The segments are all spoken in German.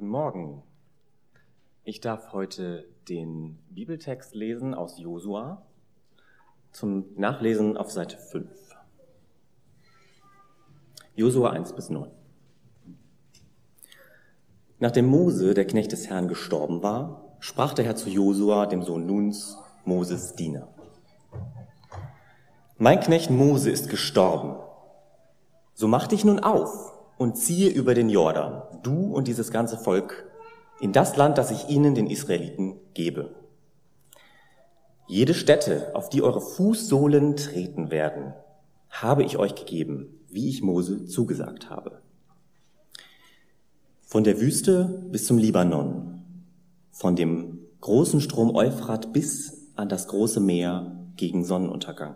Guten Morgen. Ich darf heute den Bibeltext lesen aus Josua zum Nachlesen auf Seite 5. Josua 1 bis 9. Nachdem Mose, der Knecht des Herrn, gestorben war, sprach der Herr zu Josua, dem Sohn Nuns, Moses Diener. Mein Knecht Mose ist gestorben. So mach dich nun auf und ziehe über den Jordan, du und dieses ganze Volk, in das Land, das ich ihnen, den Israeliten, gebe. Jede Stätte, auf die eure Fußsohlen treten werden, habe ich euch gegeben, wie ich Mose zugesagt habe. Von der Wüste bis zum Libanon, von dem großen Strom Euphrat bis an das große Meer gegen Sonnenuntergang.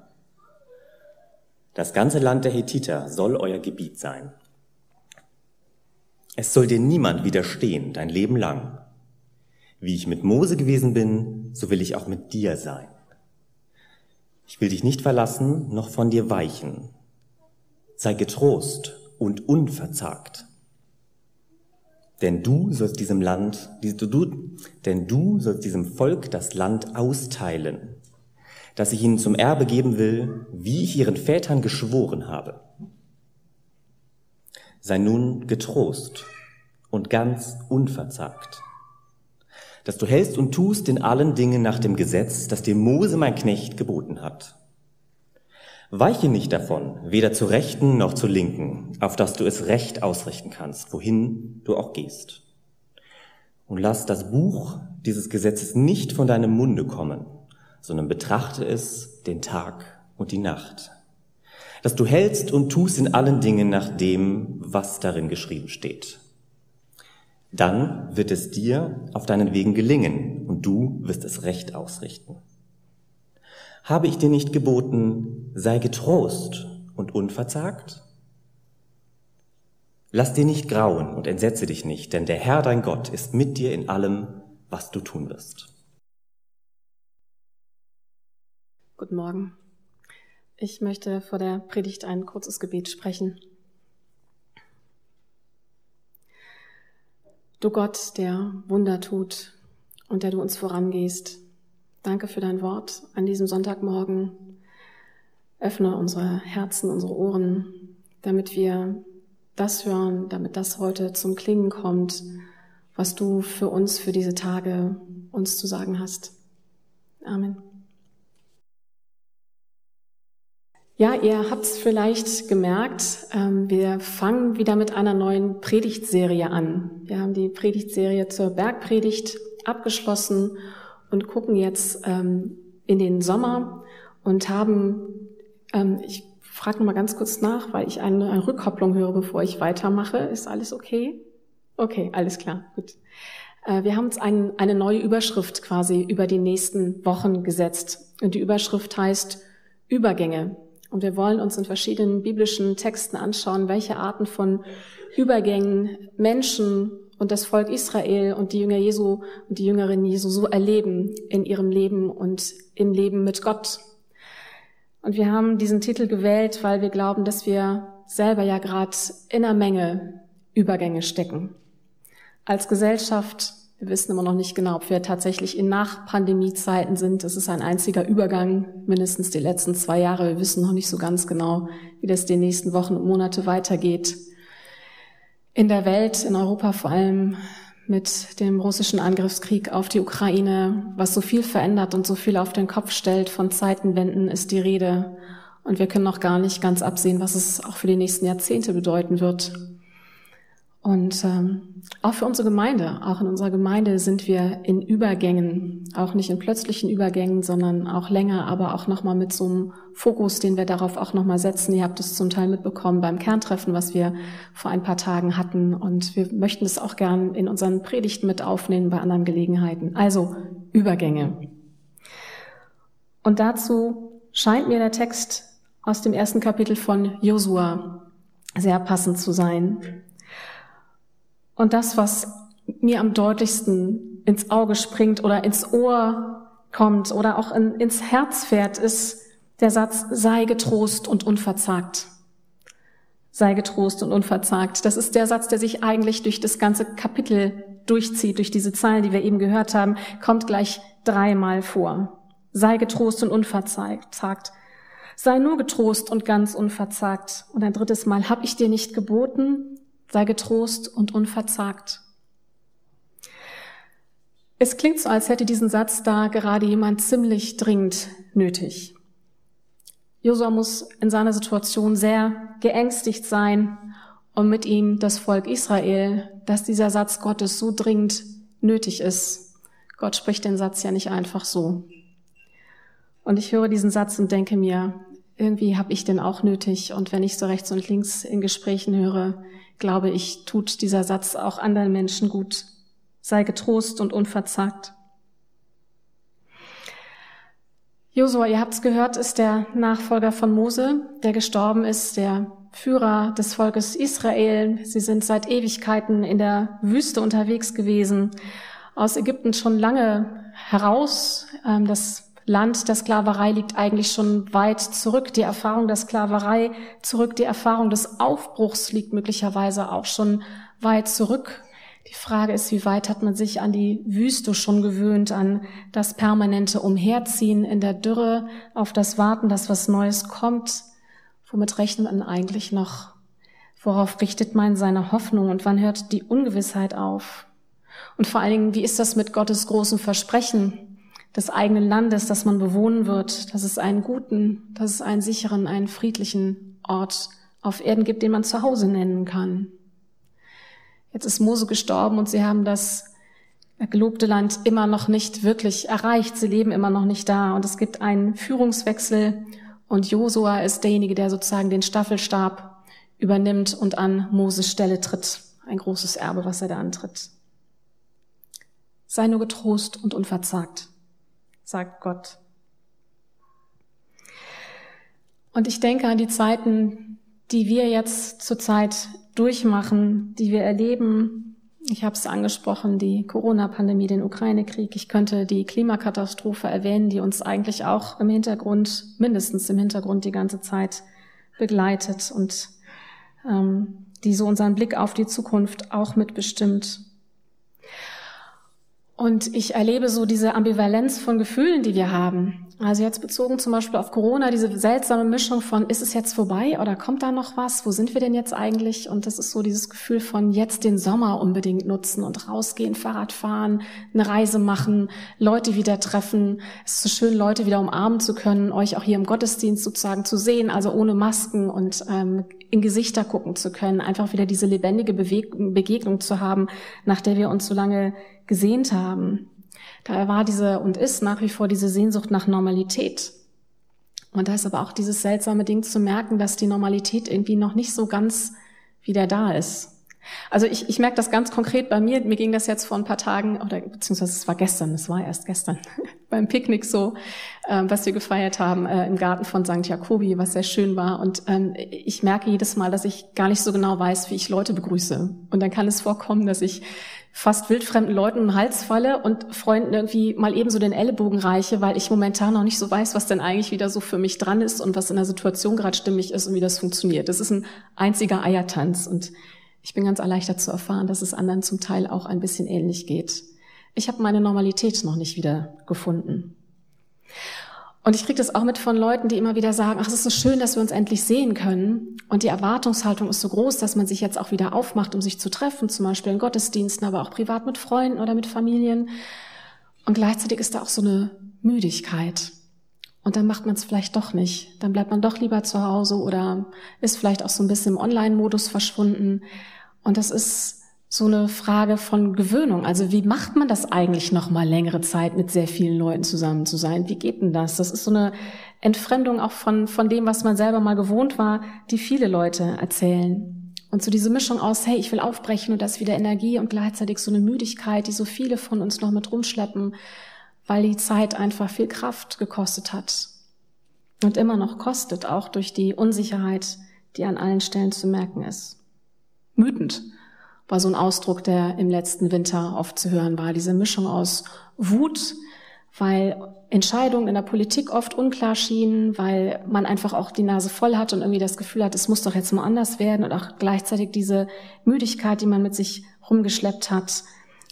Das ganze Land der Hethiter soll euer Gebiet sein. Es soll dir niemand widerstehen dein Leben lang. Wie ich mit Mose gewesen bin, so will ich auch mit dir sein. Ich will dich nicht verlassen, noch von dir weichen. Sei getrost und unverzagt. Denn du sollst diesem Land, denn du sollst diesem Volk das Land austeilen, das ich ihnen zum Erbe geben will, wie ich ihren Vätern geschworen habe. Sei nun getrost und ganz unverzagt, dass du hältst und tust in allen Dingen nach dem Gesetz, das dir Mose mein Knecht geboten hat. Weiche nicht davon, weder zur Rechten noch zur Linken, auf dass du es recht ausrichten kannst, wohin du auch gehst. Und lass das Buch dieses Gesetzes nicht von deinem Munde kommen, sondern betrachte es den Tag und die Nacht, dass du hältst und tust in allen Dingen nach dem, was darin geschrieben steht. Dann wird es dir auf deinen Wegen gelingen und du wirst es recht ausrichten. Habe ich dir nicht geboten, sei getrost und unverzagt? Lass dir nicht grauen und entsetze dich nicht, denn der Herr dein Gott ist mit dir in allem, was du tun wirst. Guten Morgen. Ich möchte vor der Predigt ein kurzes Gebet sprechen. Du Gott, der Wunder tut und der du uns vorangehst, danke für dein Wort an diesem Sonntagmorgen. Öffne unsere Herzen, unsere Ohren, damit wir das hören, damit das heute zum Klingen kommt, was du für uns, für diese Tage uns zu sagen hast. Amen. Ja, ihr habt es vielleicht gemerkt, ähm, wir fangen wieder mit einer neuen Predigtserie an. Wir haben die Predigtserie zur Bergpredigt abgeschlossen und gucken jetzt ähm, in den Sommer und haben, ähm, ich frage noch mal ganz kurz nach, weil ich eine, Rückkopplung höre, bevor ich weitermache. Ist alles okay? Okay, alles klar, gut. Äh, wir haben uns ein, eine neue Überschrift quasi über die nächsten Wochen gesetzt. Und die Überschrift heißt Übergänge. Und wir wollen uns in verschiedenen biblischen Texten anschauen, welche Arten von Übergängen Menschen und das Volk Israel und die Jünger Jesu und die Jüngerinnen Jesu so erleben in ihrem Leben und im Leben mit Gott. Und wir haben diesen Titel gewählt, weil wir glauben, dass wir selber ja gerade in einer Menge Übergänge stecken. Als Gesellschaft wir wissen immer noch nicht genau, ob wir tatsächlich in Nach-Pandemie-Zeiten sind. Das ist ein einziger Übergang, mindestens die letzten zwei Jahre. Wir wissen noch nicht so ganz genau, wie das die nächsten Wochen und Monate weitergeht. In der Welt, in Europa vor allem mit dem russischen Angriffskrieg auf die Ukraine, was so viel verändert und so viel auf den Kopf stellt, von Zeitenwenden ist die Rede. Und wir können noch gar nicht ganz absehen, was es auch für die nächsten Jahrzehnte bedeuten wird. Und ähm, auch für unsere Gemeinde, auch in unserer Gemeinde sind wir in Übergängen, auch nicht in plötzlichen Übergängen, sondern auch länger, aber auch nochmal mit so einem Fokus, den wir darauf auch nochmal setzen. Ihr habt es zum Teil mitbekommen beim Kerntreffen, was wir vor ein paar Tagen hatten. Und wir möchten es auch gern in unseren Predigten mit aufnehmen bei anderen Gelegenheiten. Also Übergänge. Und dazu scheint mir der Text aus dem ersten Kapitel von Josua sehr passend zu sein. Und das, was mir am deutlichsten ins Auge springt oder ins Ohr kommt oder auch in, ins Herz fährt, ist der Satz, sei getrost und unverzagt. Sei getrost und unverzagt. Das ist der Satz, der sich eigentlich durch das ganze Kapitel durchzieht durch diese Zeilen, die wir eben gehört haben, kommt gleich dreimal vor. Sei getrost und unverzagt. Sei nur getrost und ganz unverzagt. Und ein drittes Mal, hab ich dir nicht geboten? Sei getrost und unverzagt. Es klingt so, als hätte diesen Satz da gerade jemand ziemlich dringend nötig. Josua muss in seiner Situation sehr geängstigt sein und mit ihm das Volk Israel, dass dieser Satz Gottes so dringend nötig ist. Gott spricht den Satz ja nicht einfach so. Und ich höre diesen Satz und denke mir, irgendwie habe ich den auch nötig. Und wenn ich so rechts und links in Gesprächen höre, glaube ich, tut dieser Satz auch anderen Menschen gut. Sei getrost und unverzagt. Josua, ihr habt's gehört, ist der Nachfolger von Mose, der gestorben ist, der Führer des Volkes Israel. Sie sind seit Ewigkeiten in der Wüste unterwegs gewesen, aus Ägypten schon lange heraus. Ähm, das Land der Sklaverei liegt eigentlich schon weit zurück. Die Erfahrung der Sklaverei zurück, die Erfahrung des Aufbruchs liegt möglicherweise auch schon weit zurück. Die Frage ist, wie weit hat man sich an die Wüste schon gewöhnt, an das permanente Umherziehen in der Dürre, auf das Warten, dass was Neues kommt. Womit rechnet man eigentlich noch? Worauf richtet man seine Hoffnung und wann hört die Ungewissheit auf? Und vor allen Dingen, wie ist das mit Gottes großen Versprechen? Des eigenen Landes, das man bewohnen wird, dass es einen guten, dass es einen sicheren, einen friedlichen Ort auf Erden gibt, den man zu Hause nennen kann. Jetzt ist Mose gestorben und sie haben das gelobte Land immer noch nicht wirklich erreicht. Sie leben immer noch nicht da und es gibt einen Führungswechsel und Josua ist derjenige, der sozusagen den Staffelstab übernimmt und an Moses Stelle tritt. Ein großes Erbe, was er da antritt. Sei nur getrost und unverzagt sagt Gott. Und ich denke an die Zeiten, die wir jetzt zurzeit durchmachen, die wir erleben. Ich habe es angesprochen, die Corona-Pandemie, den Ukraine-Krieg. Ich könnte die Klimakatastrophe erwähnen, die uns eigentlich auch im Hintergrund, mindestens im Hintergrund die ganze Zeit begleitet und ähm, die so unseren Blick auf die Zukunft auch mitbestimmt. Und ich erlebe so diese Ambivalenz von Gefühlen, die wir haben. Also jetzt bezogen zum Beispiel auf Corona, diese seltsame Mischung von, ist es jetzt vorbei oder kommt da noch was? Wo sind wir denn jetzt eigentlich? Und das ist so dieses Gefühl von jetzt den Sommer unbedingt nutzen und rausgehen, Fahrrad fahren, eine Reise machen, Leute wieder treffen. Es ist so schön, Leute wieder umarmen zu können, euch auch hier im Gottesdienst sozusagen zu sehen, also ohne Masken und ähm, in Gesichter gucken zu können, einfach wieder diese lebendige Beweg Begegnung zu haben, nach der wir uns so lange gesehnt haben. Da war diese und ist nach wie vor diese Sehnsucht nach Normalität. Und da ist aber auch dieses seltsame Ding zu merken, dass die Normalität irgendwie noch nicht so ganz wieder da ist. Also ich, ich merke das ganz konkret bei mir. Mir ging das jetzt vor ein paar Tagen, oder beziehungsweise es war gestern, es war erst gestern, beim Picknick so, äh, was wir gefeiert haben äh, im Garten von St. Jakobi, was sehr schön war. Und ähm, ich merke jedes Mal, dass ich gar nicht so genau weiß, wie ich Leute begrüße. Und dann kann es vorkommen, dass ich fast wildfremden Leuten im Hals falle und Freunden irgendwie mal eben so den Ellenbogen reiche, weil ich momentan noch nicht so weiß, was denn eigentlich wieder so für mich dran ist und was in der Situation gerade stimmig ist und wie das funktioniert. Das ist ein einziger Eiertanz und ich bin ganz erleichtert zu erfahren, dass es anderen zum Teil auch ein bisschen ähnlich geht. Ich habe meine Normalität noch nicht wieder gefunden. Und ich kriege das auch mit von Leuten, die immer wieder sagen, ach, es ist so schön, dass wir uns endlich sehen können. Und die Erwartungshaltung ist so groß, dass man sich jetzt auch wieder aufmacht, um sich zu treffen, zum Beispiel in Gottesdiensten, aber auch privat mit Freunden oder mit Familien. Und gleichzeitig ist da auch so eine Müdigkeit. Und dann macht man es vielleicht doch nicht. Dann bleibt man doch lieber zu Hause oder ist vielleicht auch so ein bisschen im Online-Modus verschwunden. Und das ist so eine Frage von Gewöhnung. Also wie macht man das eigentlich noch mal längere Zeit mit sehr vielen Leuten zusammen zu sein? Wie geht denn das? Das ist so eine Entfremdung auch von, von dem, was man selber mal gewohnt war, die viele Leute erzählen. Und so diese Mischung aus, hey, ich will aufbrechen und das wieder Energie und gleichzeitig so eine Müdigkeit, die so viele von uns noch mit rumschleppen, weil die Zeit einfach viel Kraft gekostet hat. Und immer noch kostet, auch durch die Unsicherheit, die an allen Stellen zu merken ist. Wütend war so ein Ausdruck, der im letzten Winter oft zu hören war. Diese Mischung aus Wut, weil Entscheidungen in der Politik oft unklar schienen, weil man einfach auch die Nase voll hat und irgendwie das Gefühl hat, es muss doch jetzt mal anders werden und auch gleichzeitig diese Müdigkeit, die man mit sich rumgeschleppt hat,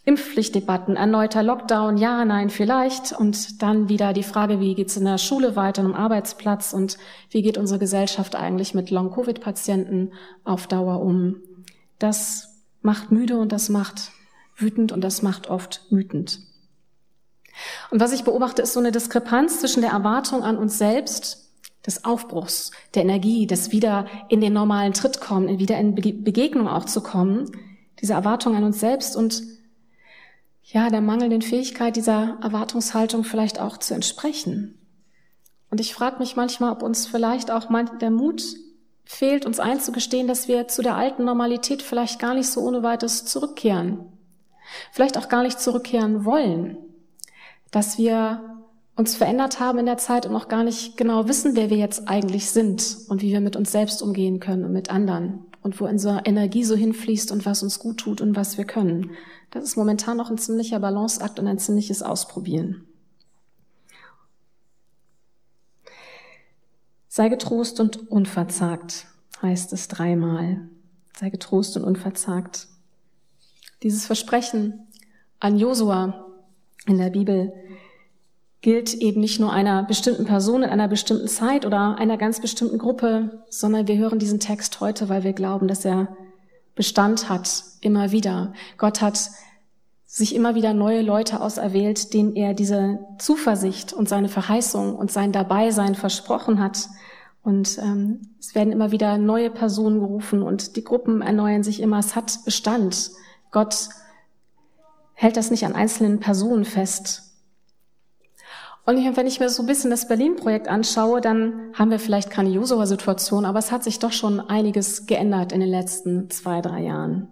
Impfpflichtdebatten, erneuter Lockdown, ja, nein, vielleicht. Und dann wieder die Frage, wie geht's in der Schule weiter, am Arbeitsplatz und wie geht unsere Gesellschaft eigentlich mit Long-Covid-Patienten auf Dauer um. Das macht müde und das macht wütend und das macht oft wütend. Und was ich beobachte, ist so eine Diskrepanz zwischen der Erwartung an uns selbst, des Aufbruchs, der Energie, des wieder in den normalen Tritt kommen, wieder in Begegnung auch zu kommen, diese Erwartung an uns selbst und ja, der mangelnden Fähigkeit dieser Erwartungshaltung vielleicht auch zu entsprechen. Und ich frage mich manchmal, ob uns vielleicht auch der Mut fehlt, uns einzugestehen, dass wir zu der alten Normalität vielleicht gar nicht so ohne weiteres zurückkehren. Vielleicht auch gar nicht zurückkehren wollen. Dass wir uns verändert haben in der Zeit und noch gar nicht genau wissen, wer wir jetzt eigentlich sind und wie wir mit uns selbst umgehen können und mit anderen und wo unsere Energie so hinfließt und was uns gut tut und was wir können. Das ist momentan noch ein ziemlicher Balanceakt und ein ziemliches Ausprobieren. Sei getrost und unverzagt, heißt es dreimal. Sei getrost und unverzagt. Dieses Versprechen an Josua in der Bibel gilt eben nicht nur einer bestimmten Person in einer bestimmten Zeit oder einer ganz bestimmten Gruppe, sondern wir hören diesen Text heute, weil wir glauben, dass er Bestand hat, immer wieder. Gott hat sich immer wieder neue Leute auserwählt, denen er diese Zuversicht und seine Verheißung und sein Dabeisein versprochen hat. Und ähm, es werden immer wieder neue Personen gerufen und die Gruppen erneuern sich immer. Es hat Bestand. Gott hält das nicht an einzelnen Personen fest. Und wenn ich mir so ein bisschen das Berlin-Projekt anschaue, dann haben wir vielleicht keine Josua-Situation, aber es hat sich doch schon einiges geändert in den letzten zwei, drei Jahren.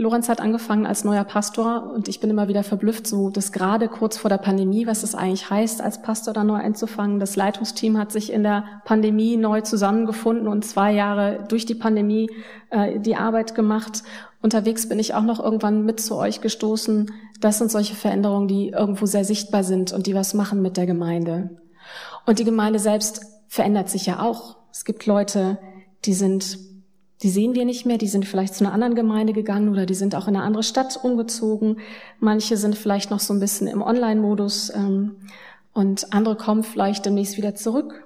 Lorenz hat angefangen als neuer Pastor und ich bin immer wieder verblüfft, so dass gerade kurz vor der Pandemie, was es eigentlich heißt, als Pastor da neu einzufangen. Das Leitungsteam hat sich in der Pandemie neu zusammengefunden und zwei Jahre durch die Pandemie äh, die Arbeit gemacht. Unterwegs bin ich auch noch irgendwann mit zu euch gestoßen. Das sind solche Veränderungen, die irgendwo sehr sichtbar sind und die was machen mit der Gemeinde. Und die Gemeinde selbst verändert sich ja auch. Es gibt Leute, die sind die sehen wir nicht mehr, die sind vielleicht zu einer anderen Gemeinde gegangen oder die sind auch in eine andere Stadt umgezogen. Manche sind vielleicht noch so ein bisschen im Online-Modus ähm, und andere kommen vielleicht demnächst wieder zurück.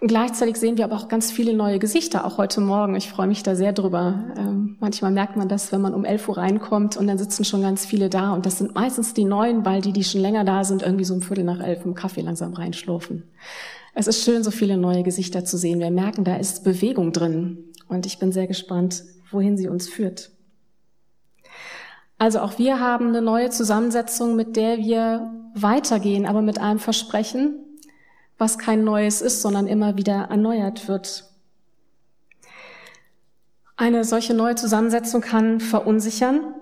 Und gleichzeitig sehen wir aber auch ganz viele neue Gesichter, auch heute Morgen. Ich freue mich da sehr drüber. Ähm, manchmal merkt man das, wenn man um 11 Uhr reinkommt und dann sitzen schon ganz viele da. Und das sind meistens die Neuen, weil die, die schon länger da sind, irgendwie so um Viertel nach elf im Kaffee langsam reinschlurfen. Es ist schön, so viele neue Gesichter zu sehen. Wir merken, da ist Bewegung drin. Und ich bin sehr gespannt, wohin sie uns führt. Also auch wir haben eine neue Zusammensetzung, mit der wir weitergehen, aber mit einem Versprechen, was kein Neues ist, sondern immer wieder erneuert wird. Eine solche neue Zusammensetzung kann verunsichern.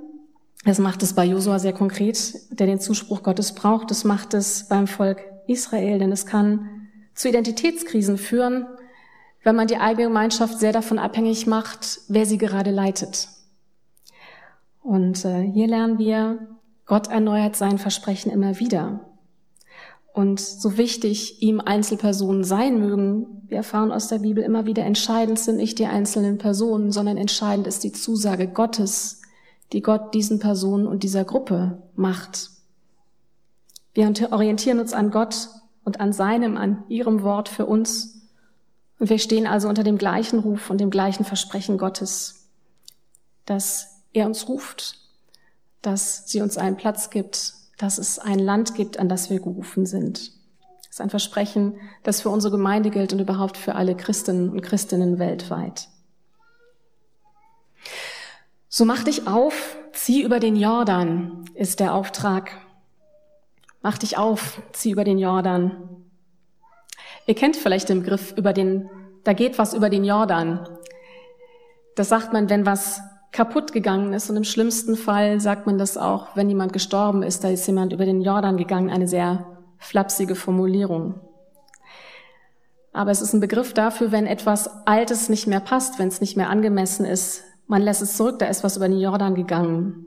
Das macht es bei Josua sehr konkret, der den Zuspruch Gottes braucht. Das macht es beim Volk Israel, denn es kann zu Identitätskrisen führen, wenn man die eigene Gemeinschaft sehr davon abhängig macht, wer sie gerade leitet. Und äh, hier lernen wir, Gott erneuert sein Versprechen immer wieder. Und so wichtig ihm Einzelpersonen sein mögen, wir erfahren aus der Bibel immer wieder, entscheidend sind nicht die einzelnen Personen, sondern entscheidend ist die Zusage Gottes, die Gott diesen Personen und dieser Gruppe macht. Wir orientieren uns an Gott und an seinem, an ihrem Wort für uns und wir stehen also unter dem gleichen Ruf und dem gleichen Versprechen Gottes, dass er uns ruft, dass sie uns einen Platz gibt, dass es ein Land gibt, an das wir gerufen sind. Das ist ein Versprechen, das für unsere Gemeinde gilt und überhaupt für alle Christinnen und Christinnen weltweit. So mach dich auf, zieh über den Jordan, ist der Auftrag. Mach dich auf, zieh über den Jordan. Ihr kennt vielleicht den Begriff über den, da geht was über den Jordan. Das sagt man, wenn was kaputt gegangen ist und im schlimmsten Fall sagt man das auch, wenn jemand gestorben ist, da ist jemand über den Jordan gegangen, eine sehr flapsige Formulierung. Aber es ist ein Begriff dafür, wenn etwas Altes nicht mehr passt, wenn es nicht mehr angemessen ist. Man lässt es zurück, da ist was über den Jordan gegangen.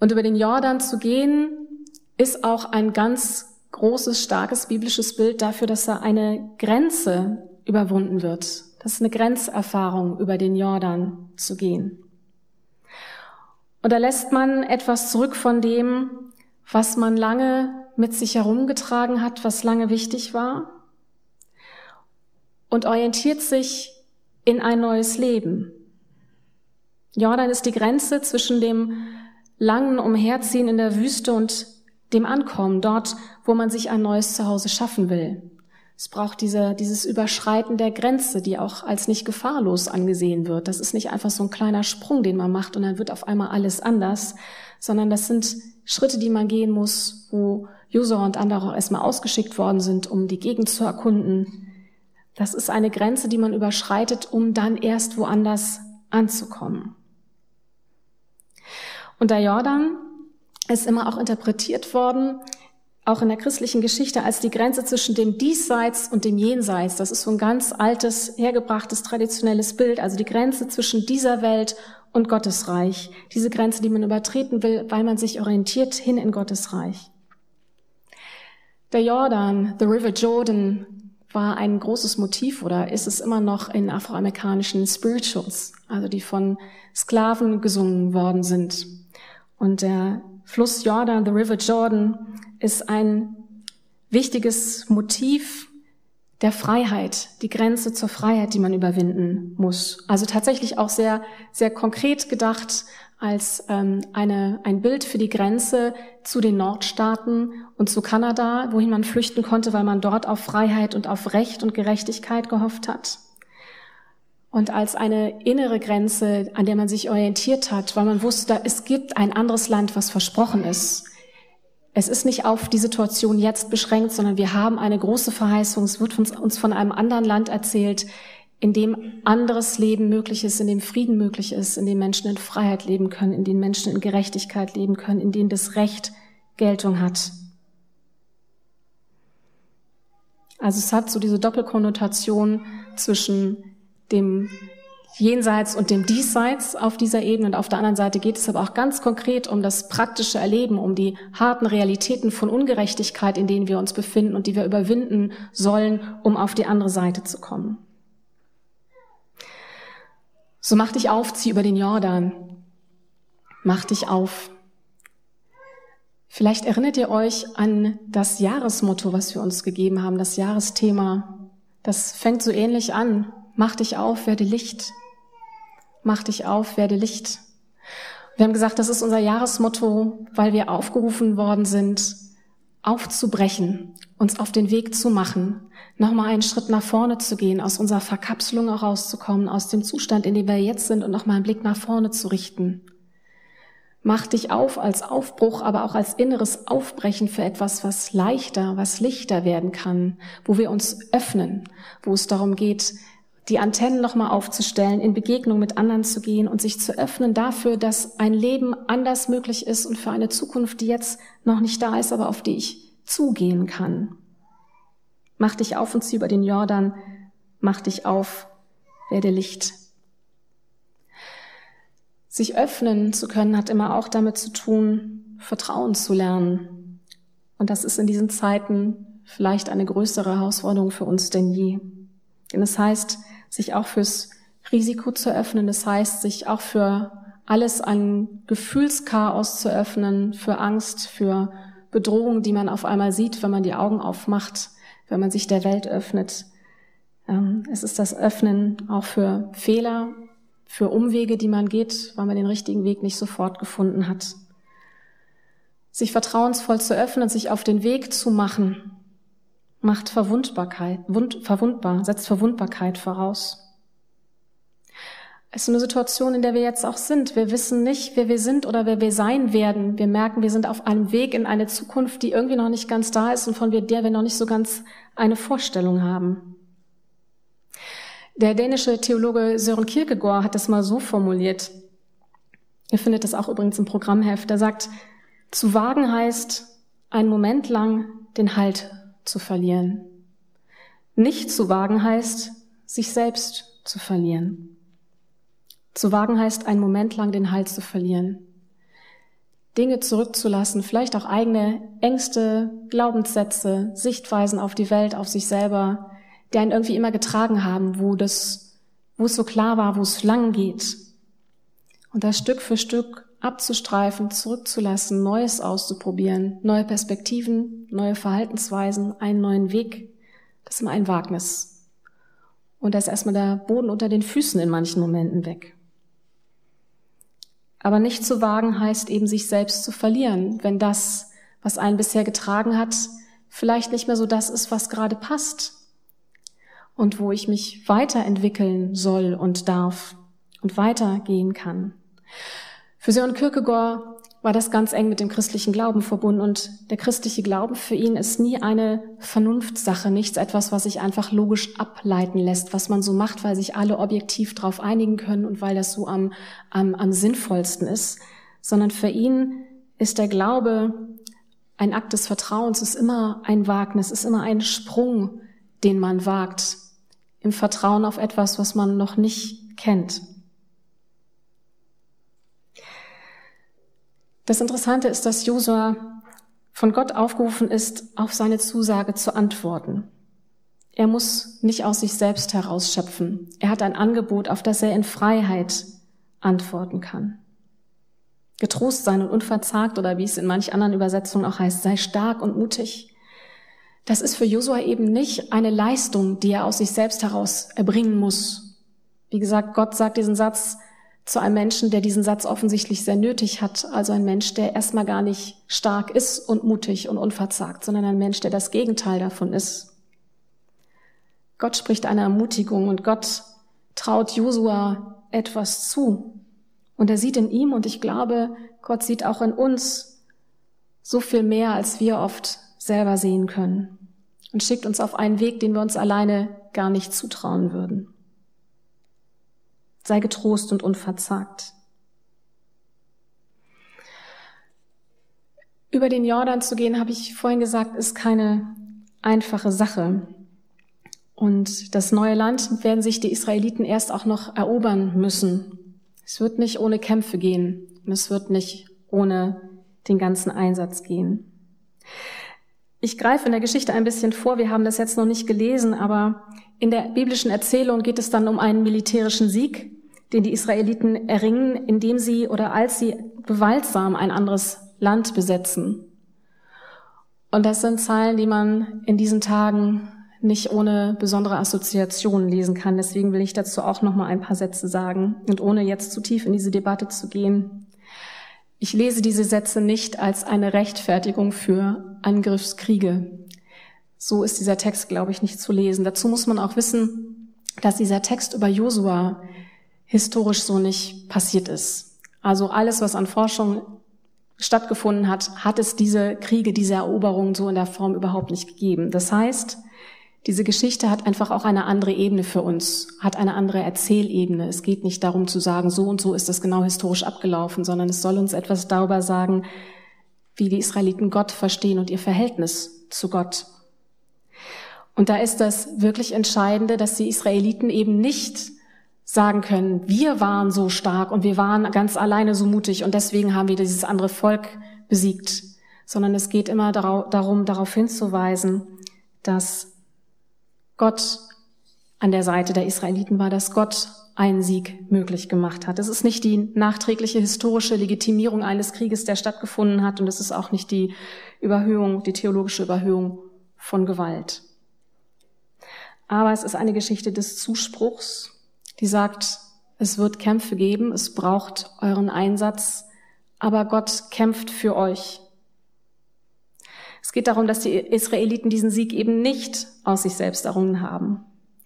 Und über den Jordan zu gehen, ist auch ein ganz großes, starkes biblisches Bild dafür, dass da eine Grenze überwunden wird. Das ist eine Grenzerfahrung, über den Jordan zu gehen. Und da lässt man etwas zurück von dem, was man lange mit sich herumgetragen hat, was lange wichtig war, und orientiert sich in ein neues Leben. Jordan ist die Grenze zwischen dem langen Umherziehen in der Wüste und dem Ankommen, dort, wo man sich ein neues Zuhause schaffen will. Es braucht diese, dieses Überschreiten der Grenze, die auch als nicht gefahrlos angesehen wird. Das ist nicht einfach so ein kleiner Sprung, den man macht und dann wird auf einmal alles anders, sondern das sind Schritte, die man gehen muss, wo Josua und andere auch erstmal ausgeschickt worden sind, um die Gegend zu erkunden. Das ist eine Grenze, die man überschreitet, um dann erst woanders anzukommen. Und der Jordan ist immer auch interpretiert worden, auch in der christlichen Geschichte, als die Grenze zwischen dem Diesseits und dem Jenseits. Das ist so ein ganz altes, hergebrachtes, traditionelles Bild. Also die Grenze zwischen dieser Welt und Gottes Reich. Diese Grenze, die man übertreten will, weil man sich orientiert hin in Gottes Reich. Der Jordan, the River Jordan, war ein großes Motiv oder ist es immer noch in afroamerikanischen Spirituals, also die von Sklaven gesungen worden sind. Und der Fluss Jordan, the River Jordan, ist ein wichtiges Motiv der Freiheit, die Grenze zur Freiheit, die man überwinden muss. Also tatsächlich auch sehr, sehr konkret gedacht als ähm, eine, ein Bild für die Grenze zu den Nordstaaten und zu Kanada, wohin man flüchten konnte, weil man dort auf Freiheit und auf Recht und Gerechtigkeit gehofft hat und als eine innere Grenze, an der man sich orientiert hat, weil man wusste, es gibt ein anderes Land, was versprochen ist. Es ist nicht auf die Situation jetzt beschränkt, sondern wir haben eine große Verheißung. Es wird uns von einem anderen Land erzählt, in dem anderes Leben möglich ist, in dem Frieden möglich ist, in dem Menschen in Freiheit leben können, in dem Menschen in Gerechtigkeit leben können, in dem das Recht Geltung hat. Also es hat so diese Doppelkonnotation zwischen dem Jenseits und dem Diesseits auf dieser Ebene. Und auf der anderen Seite geht es aber auch ganz konkret um das praktische Erleben, um die harten Realitäten von Ungerechtigkeit, in denen wir uns befinden und die wir überwinden sollen, um auf die andere Seite zu kommen. So mach dich auf, zieh über den Jordan. Mach dich auf. Vielleicht erinnert ihr euch an das Jahresmotto, was wir uns gegeben haben, das Jahresthema. Das fängt so ähnlich an. Mach dich auf, werde Licht. Mach dich auf, werde Licht. Wir haben gesagt, das ist unser Jahresmotto, weil wir aufgerufen worden sind, aufzubrechen, uns auf den Weg zu machen, nochmal einen Schritt nach vorne zu gehen, aus unserer Verkapselung herauszukommen, aus dem Zustand, in dem wir jetzt sind und nochmal einen Blick nach vorne zu richten. Mach dich auf als Aufbruch, aber auch als inneres Aufbrechen für etwas, was leichter, was lichter werden kann, wo wir uns öffnen, wo es darum geht, die Antennen nochmal aufzustellen, in Begegnung mit anderen zu gehen und sich zu öffnen dafür, dass ein Leben anders möglich ist und für eine Zukunft, die jetzt noch nicht da ist, aber auf die ich zugehen kann. Mach dich auf und zieh über den Jordan, mach dich auf, werde Licht. Sich öffnen zu können hat immer auch damit zu tun, Vertrauen zu lernen. Und das ist in diesen Zeiten vielleicht eine größere Herausforderung für uns denn je. Denn es heißt, sich auch fürs Risiko zu öffnen. Das heißt, sich auch für alles an Gefühlschaos zu öffnen, für Angst, für Bedrohung, die man auf einmal sieht, wenn man die Augen aufmacht, wenn man sich der Welt öffnet. Ähm, es ist das Öffnen auch für Fehler, für Umwege, die man geht, weil man den richtigen Weg nicht sofort gefunden hat. Sich vertrauensvoll zu öffnen, sich auf den Weg zu machen, macht Verwundbarkeit, wund, verwundbar, setzt Verwundbarkeit voraus. Es ist eine Situation, in der wir jetzt auch sind. Wir wissen nicht, wer wir sind oder wer wir sein werden. Wir merken, wir sind auf einem Weg in eine Zukunft, die irgendwie noch nicht ganz da ist und von der wir noch nicht so ganz eine Vorstellung haben. Der dänische Theologe Søren Kierkegaard hat das mal so formuliert. Ihr findet das auch übrigens im Programmheft. Er sagt, zu wagen heißt, einen Moment lang den Halt zu verlieren. Nicht zu wagen heißt, sich selbst zu verlieren. Zu wagen heißt, einen Moment lang den Halt zu verlieren. Dinge zurückzulassen, vielleicht auch eigene Ängste, Glaubenssätze, Sichtweisen auf die Welt, auf sich selber, die einen irgendwie immer getragen haben, wo das, wo es so klar war, wo es lang geht. Und das Stück für Stück abzustreifen, zurückzulassen, Neues auszuprobieren, neue Perspektiven, neue Verhaltensweisen, einen neuen Weg. Das ist immer ein Wagnis. Und da ist erstmal der Boden unter den Füßen in manchen Momenten weg. Aber nicht zu wagen heißt eben, sich selbst zu verlieren, wenn das, was einen bisher getragen hat, vielleicht nicht mehr so das ist, was gerade passt und wo ich mich weiterentwickeln soll und darf und weitergehen kann. Für Sören Kierkegaard war das ganz eng mit dem christlichen Glauben verbunden und der christliche Glauben für ihn ist nie eine Vernunftssache, nichts etwas, was sich einfach logisch ableiten lässt, was man so macht, weil sich alle objektiv darauf einigen können und weil das so am, am, am sinnvollsten ist, sondern für ihn ist der Glaube ein Akt des Vertrauens, ist immer ein Wagnis, ist immer ein Sprung, den man wagt, im Vertrauen auf etwas, was man noch nicht kennt. Das Interessante ist, dass Josua von Gott aufgerufen ist, auf seine Zusage zu antworten. Er muss nicht aus sich selbst herausschöpfen. Er hat ein Angebot, auf das er in Freiheit antworten kann. Getrost sein und unverzagt oder wie es in manch anderen Übersetzungen auch heißt, sei stark und mutig. Das ist für Josua eben nicht eine Leistung, die er aus sich selbst heraus erbringen muss. Wie gesagt, Gott sagt diesen Satz, zu einem Menschen, der diesen Satz offensichtlich sehr nötig hat. Also ein Mensch, der erstmal gar nicht stark ist und mutig und unverzagt, sondern ein Mensch, der das Gegenteil davon ist. Gott spricht eine Ermutigung und Gott traut Josua etwas zu. Und er sieht in ihm und ich glaube, Gott sieht auch in uns so viel mehr, als wir oft selber sehen können und schickt uns auf einen Weg, den wir uns alleine gar nicht zutrauen würden. Sei getrost und unverzagt. Über den Jordan zu gehen, habe ich vorhin gesagt, ist keine einfache Sache. Und das neue Land werden sich die Israeliten erst auch noch erobern müssen. Es wird nicht ohne Kämpfe gehen und es wird nicht ohne den ganzen Einsatz gehen. Ich greife in der Geschichte ein bisschen vor, wir haben das jetzt noch nicht gelesen, aber in der biblischen Erzählung geht es dann um einen militärischen Sieg, den die Israeliten erringen, indem sie oder als sie gewaltsam ein anderes Land besetzen. Und das sind Zeilen, die man in diesen Tagen nicht ohne besondere Assoziationen lesen kann. Deswegen will ich dazu auch noch mal ein paar Sätze sagen und ohne jetzt zu tief in diese Debatte zu gehen. Ich lese diese Sätze nicht als eine Rechtfertigung für Angriffskriege. So ist dieser Text, glaube ich, nicht zu lesen. Dazu muss man auch wissen, dass dieser Text über Josua historisch so nicht passiert ist. Also alles, was an Forschung stattgefunden hat, hat es diese Kriege, diese Eroberungen so in der Form überhaupt nicht gegeben. Das heißt, diese Geschichte hat einfach auch eine andere Ebene für uns, hat eine andere Erzählebene. Es geht nicht darum zu sagen, so und so ist das genau historisch abgelaufen, sondern es soll uns etwas darüber sagen, wie die Israeliten Gott verstehen und ihr Verhältnis zu Gott. Und da ist das wirklich Entscheidende, dass die Israeliten eben nicht sagen können, wir waren so stark und wir waren ganz alleine so mutig und deswegen haben wir dieses andere Volk besiegt, sondern es geht immer darum, darauf hinzuweisen, dass Gott an der Seite der Israeliten war, dass Gott einen Sieg möglich gemacht hat. Es ist nicht die nachträgliche historische Legitimierung eines Krieges, der stattgefunden hat, und es ist auch nicht die Überhöhung, die theologische Überhöhung von Gewalt. Aber es ist eine Geschichte des Zuspruchs die sagt, es wird Kämpfe geben, es braucht euren Einsatz, aber Gott kämpft für euch. Es geht darum, dass die Israeliten diesen Sieg eben nicht aus sich selbst errungen haben,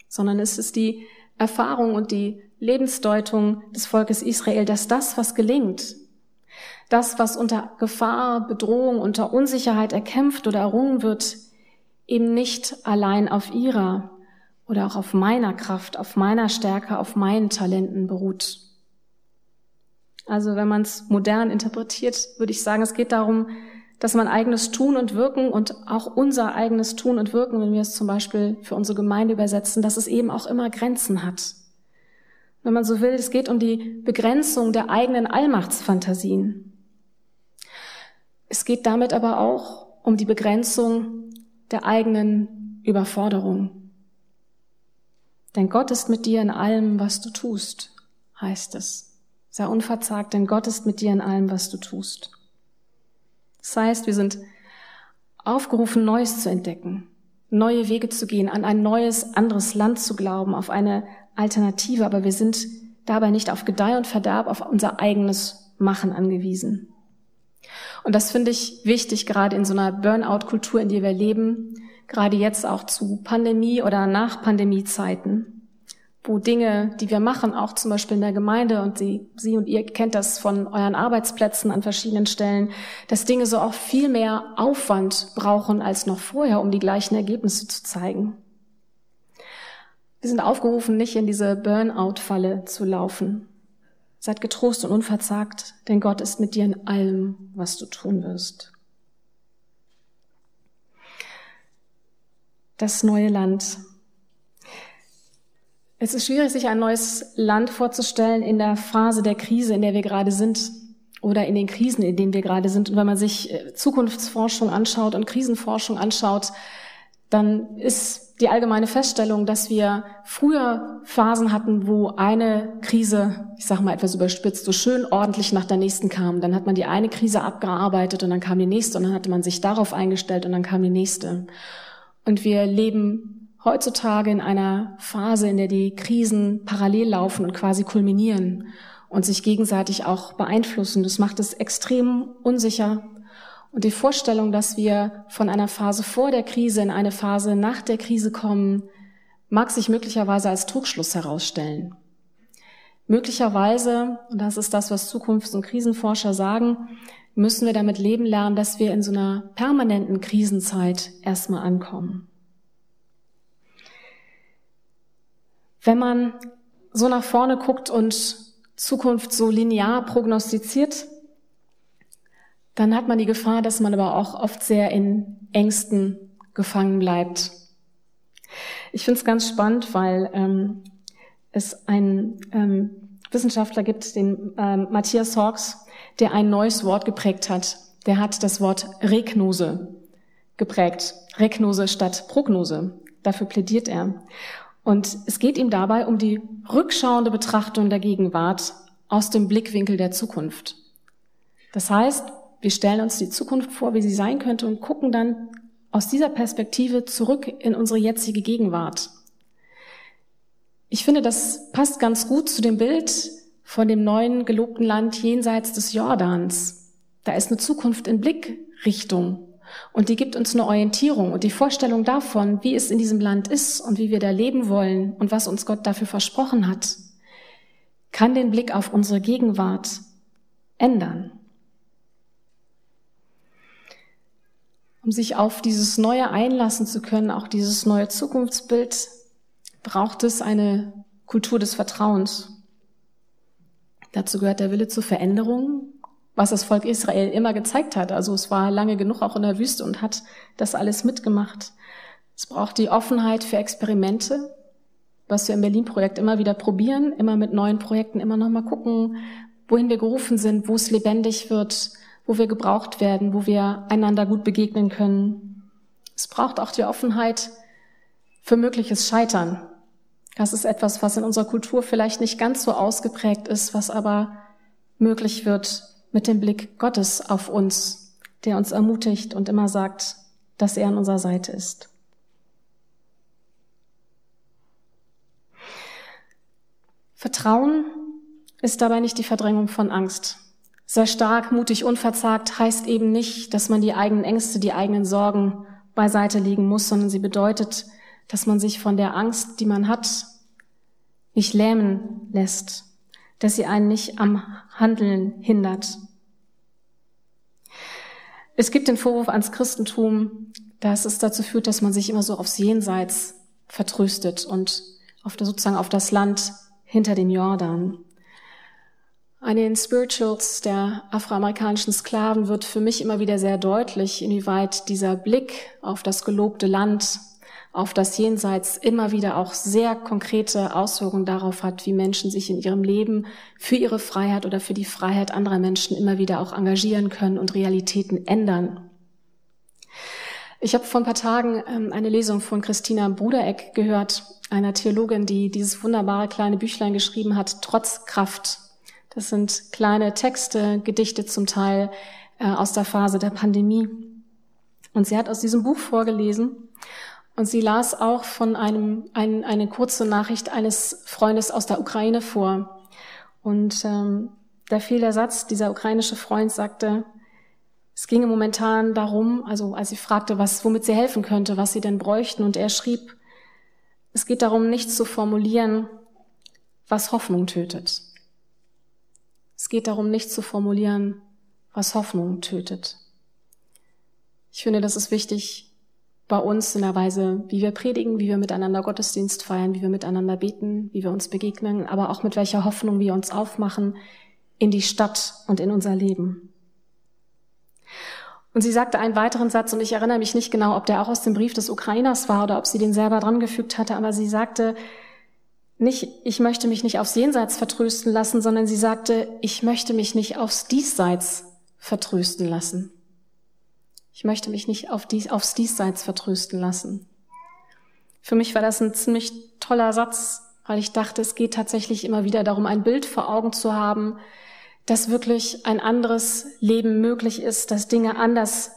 sondern es ist die Erfahrung und die Lebensdeutung des Volkes Israel, dass das, was gelingt, das, was unter Gefahr, Bedrohung, unter Unsicherheit erkämpft oder errungen wird, eben nicht allein auf ihrer oder auch auf meiner Kraft, auf meiner Stärke, auf meinen Talenten beruht. Also wenn man es modern interpretiert, würde ich sagen, es geht darum, dass man eigenes Tun und Wirken und auch unser eigenes Tun und Wirken, wenn wir es zum Beispiel für unsere Gemeinde übersetzen, dass es eben auch immer Grenzen hat. Wenn man so will, es geht um die Begrenzung der eigenen Allmachtsfantasien. Es geht damit aber auch um die Begrenzung der eigenen Überforderung. Denn Gott ist mit dir in allem, was du tust, heißt es. Sei unverzagt, denn Gott ist mit dir in allem, was du tust. Das heißt, wir sind aufgerufen, Neues zu entdecken, neue Wege zu gehen, an ein neues, anderes Land zu glauben, auf eine Alternative, aber wir sind dabei nicht auf Gedeih und Verderb, auf unser eigenes Machen angewiesen. Und das finde ich wichtig, gerade in so einer Burnout-Kultur, in der wir leben, gerade jetzt auch zu Pandemie- oder nach Pandemie-Zeiten wo Dinge, die wir machen, auch zum Beispiel in der Gemeinde und Sie, Sie und ihr kennt das von euren Arbeitsplätzen an verschiedenen Stellen, dass Dinge so auch viel mehr Aufwand brauchen als noch vorher, um die gleichen Ergebnisse zu zeigen. Wir sind aufgerufen, nicht in diese Burnout-Falle zu laufen. Seid getrost und unverzagt, denn Gott ist mit dir in allem, was du tun wirst. Das neue Land. Es ist schwierig, sich ein neues Land vorzustellen in der Phase der Krise, in der wir gerade sind oder in den Krisen, in denen wir gerade sind. Und wenn man sich äh, Zukunftsforschung anschaut und Krisenforschung anschaut, dann ist die allgemeine Feststellung, dass wir früher Phasen hatten, wo eine Krise, ich sage mal etwas überspitzt, so schön ordentlich nach der nächsten kam. Dann hat man die eine Krise abgearbeitet und dann kam die nächste und dann hatte man sich darauf eingestellt und dann kam die nächste. Und wir leben heutzutage in einer Phase, in der die Krisen parallel laufen und quasi kulminieren und sich gegenseitig auch beeinflussen. Das macht es extrem unsicher. Und die Vorstellung, dass wir von einer Phase vor der Krise in eine Phase nach der Krise kommen, mag sich möglicherweise als Trugschluss herausstellen. Möglicherweise, und das ist das, was Zukunfts- und Krisenforscher sagen, müssen wir damit leben lernen, dass wir in so einer permanenten Krisenzeit erstmal ankommen. Wenn man so nach vorne guckt und Zukunft so linear prognostiziert, dann hat man die Gefahr, dass man aber auch oft sehr in Ängsten gefangen bleibt. Ich finde es ganz spannend, weil ähm, es einen ähm, Wissenschaftler gibt, den ähm, Matthias Hawks, der ein neues Wort geprägt hat. Der hat das Wort Regnose geprägt. Regnose statt Prognose. Dafür plädiert er. Und es geht ihm dabei um die rückschauende Betrachtung der Gegenwart aus dem Blickwinkel der Zukunft. Das heißt, wir stellen uns die Zukunft vor, wie sie sein könnte und gucken dann aus dieser Perspektive zurück in unsere jetzige Gegenwart. Ich finde, das passt ganz gut zu dem Bild von dem neuen gelobten Land jenseits des Jordans. Da ist eine Zukunft in Blickrichtung. Und die gibt uns eine Orientierung und die Vorstellung davon, wie es in diesem Land ist und wie wir da leben wollen und was uns Gott dafür versprochen hat, kann den Blick auf unsere Gegenwart ändern. Um sich auf dieses Neue einlassen zu können, auch dieses neue Zukunftsbild, braucht es eine Kultur des Vertrauens. Dazu gehört der Wille zur Veränderung, was das Volk Israel immer gezeigt hat. Also es war lange genug auch in der Wüste und hat das alles mitgemacht. Es braucht die Offenheit für Experimente, was wir im Berlin-Projekt immer wieder probieren, immer mit neuen Projekten, immer noch mal gucken, wohin wir gerufen sind, wo es lebendig wird, wo wir gebraucht werden, wo wir einander gut begegnen können. Es braucht auch die Offenheit für mögliches Scheitern. Das ist etwas, was in unserer Kultur vielleicht nicht ganz so ausgeprägt ist, was aber möglich wird, mit dem Blick Gottes auf uns, der uns ermutigt und immer sagt, dass er an unserer Seite ist. Vertrauen ist dabei nicht die Verdrängung von Angst. Sehr stark, mutig, unverzagt heißt eben nicht, dass man die eigenen Ängste, die eigenen Sorgen beiseite legen muss, sondern sie bedeutet, dass man sich von der Angst, die man hat, nicht lähmen lässt, dass sie einen nicht am Handeln hindert. Es gibt den Vorwurf ans Christentum, dass es dazu führt, dass man sich immer so aufs Jenseits vertröstet und auf der, sozusagen auf das Land hinter dem Jordan. An den Spirituals der afroamerikanischen Sklaven wird für mich immer wieder sehr deutlich, inwieweit dieser Blick auf das gelobte Land auf das Jenseits immer wieder auch sehr konkrete Auswirkungen darauf hat, wie Menschen sich in ihrem Leben für ihre Freiheit oder für die Freiheit anderer Menschen immer wieder auch engagieren können und Realitäten ändern. Ich habe vor ein paar Tagen ähm, eine Lesung von Christina Brudereck gehört, einer Theologin, die dieses wunderbare kleine Büchlein geschrieben hat, Trotz Kraft. Das sind kleine Texte, Gedichte zum Teil äh, aus der Phase der Pandemie. Und sie hat aus diesem Buch vorgelesen und sie las auch von einem ein, eine kurze Nachricht eines Freundes aus der Ukraine vor. Und ähm, da fiel der Satz, dieser ukrainische Freund sagte, es ginge momentan darum, also als sie fragte, was, womit sie helfen könnte, was sie denn bräuchten, und er schrieb, es geht darum, nichts zu formulieren, was Hoffnung tötet. Es geht darum, nichts zu formulieren, was Hoffnung tötet. Ich finde, das ist wichtig bei uns in der Weise, wie wir predigen, wie wir miteinander Gottesdienst feiern, wie wir miteinander beten, wie wir uns begegnen, aber auch mit welcher Hoffnung wir uns aufmachen in die Stadt und in unser Leben. Und sie sagte einen weiteren Satz, und ich erinnere mich nicht genau, ob der auch aus dem Brief des Ukrainers war oder ob sie den selber dran gefügt hatte, aber sie sagte, nicht, ich möchte mich nicht aufs Jenseits vertrösten lassen, sondern sie sagte, ich möchte mich nicht aufs Diesseits vertrösten lassen. Ich möchte mich nicht auf dies, aufs Diesseits vertrösten lassen. Für mich war das ein ziemlich toller Satz, weil ich dachte, es geht tatsächlich immer wieder darum, ein Bild vor Augen zu haben, dass wirklich ein anderes Leben möglich ist, dass Dinge anders,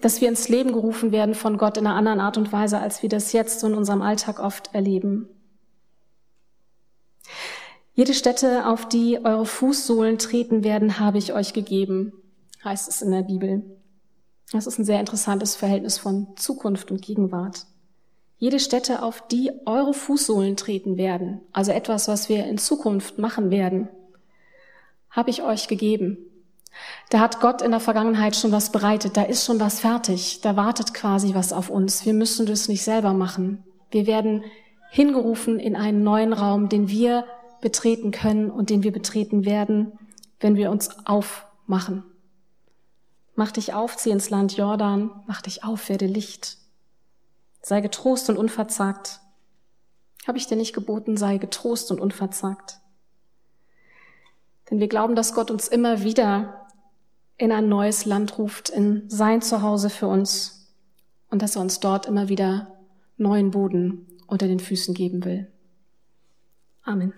dass wir ins Leben gerufen werden von Gott in einer anderen Art und Weise, als wir das jetzt so in unserem Alltag oft erleben. Jede Stätte, auf die eure Fußsohlen treten werden, habe ich euch gegeben, heißt es in der Bibel. Das ist ein sehr interessantes Verhältnis von Zukunft und Gegenwart. Jede Stätte, auf die eure Fußsohlen treten werden, also etwas, was wir in Zukunft machen werden, habe ich euch gegeben. Da hat Gott in der Vergangenheit schon was bereitet, da ist schon was fertig, da wartet quasi was auf uns. Wir müssen das nicht selber machen. Wir werden hingerufen in einen neuen Raum, den wir betreten können und den wir betreten werden, wenn wir uns aufmachen. Mach dich auf, zieh ins Land Jordan, mach dich auf, werde Licht. Sei getrost und unverzagt. Habe ich dir nicht geboten, sei getrost und unverzagt. Denn wir glauben, dass Gott uns immer wieder in ein neues Land ruft, in sein Zuhause für uns und dass er uns dort immer wieder neuen Boden unter den Füßen geben will. Amen.